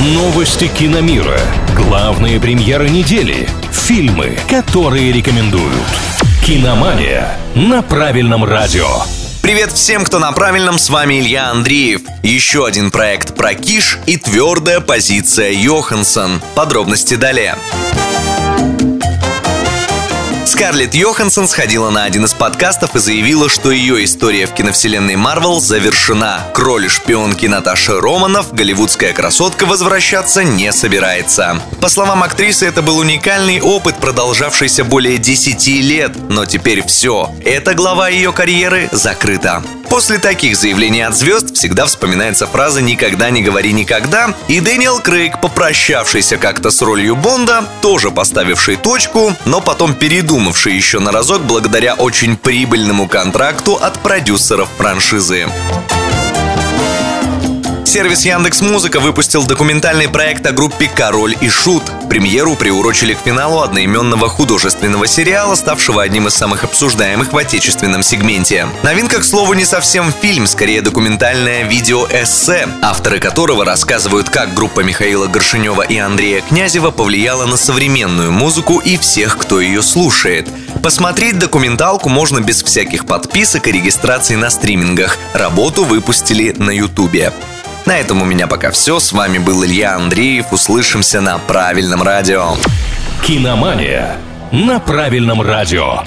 Новости киномира. Главные премьеры недели. Фильмы, которые рекомендуют. Киномания на правильном радио. Привет всем, кто на правильном, с вами Илья Андреев. Еще один проект про Киш и твердая позиция Йоханссон. Подробности далее. Скарлетт Йоханссон сходила на один из подкастов и заявила, что ее история в киновселенной Марвел завершена. К роли шпионки Наташи Романов голливудская красотка возвращаться не собирается. По словам актрисы, это был уникальный опыт, продолжавшийся более 10 лет, но теперь все. Эта глава ее карьеры закрыта. После таких заявлений от звезд всегда вспоминается фраза «никогда не говори никогда», и Дэниел Крейг, попрощавшийся как-то с ролью Бонда, тоже поставивший точку, но потом передумавший еще на разок благодаря очень прибыльному контракту от продюсеров франшизы. Сервис Яндекс Музыка выпустил документальный проект о группе «Король и Шут». Премьеру приурочили к финалу одноименного художественного сериала, ставшего одним из самых обсуждаемых в отечественном сегменте. Новинка, к слову, не совсем фильм, скорее документальное видео-эссе, авторы которого рассказывают, как группа Михаила Горшинева и Андрея Князева повлияла на современную музыку и всех, кто ее слушает. Посмотреть документалку можно без всяких подписок и регистрации на стримингах. Работу выпустили на Ютубе. На этом у меня пока все. С вами был Илья Андреев. Услышимся на правильном радио. Киномания на правильном радио.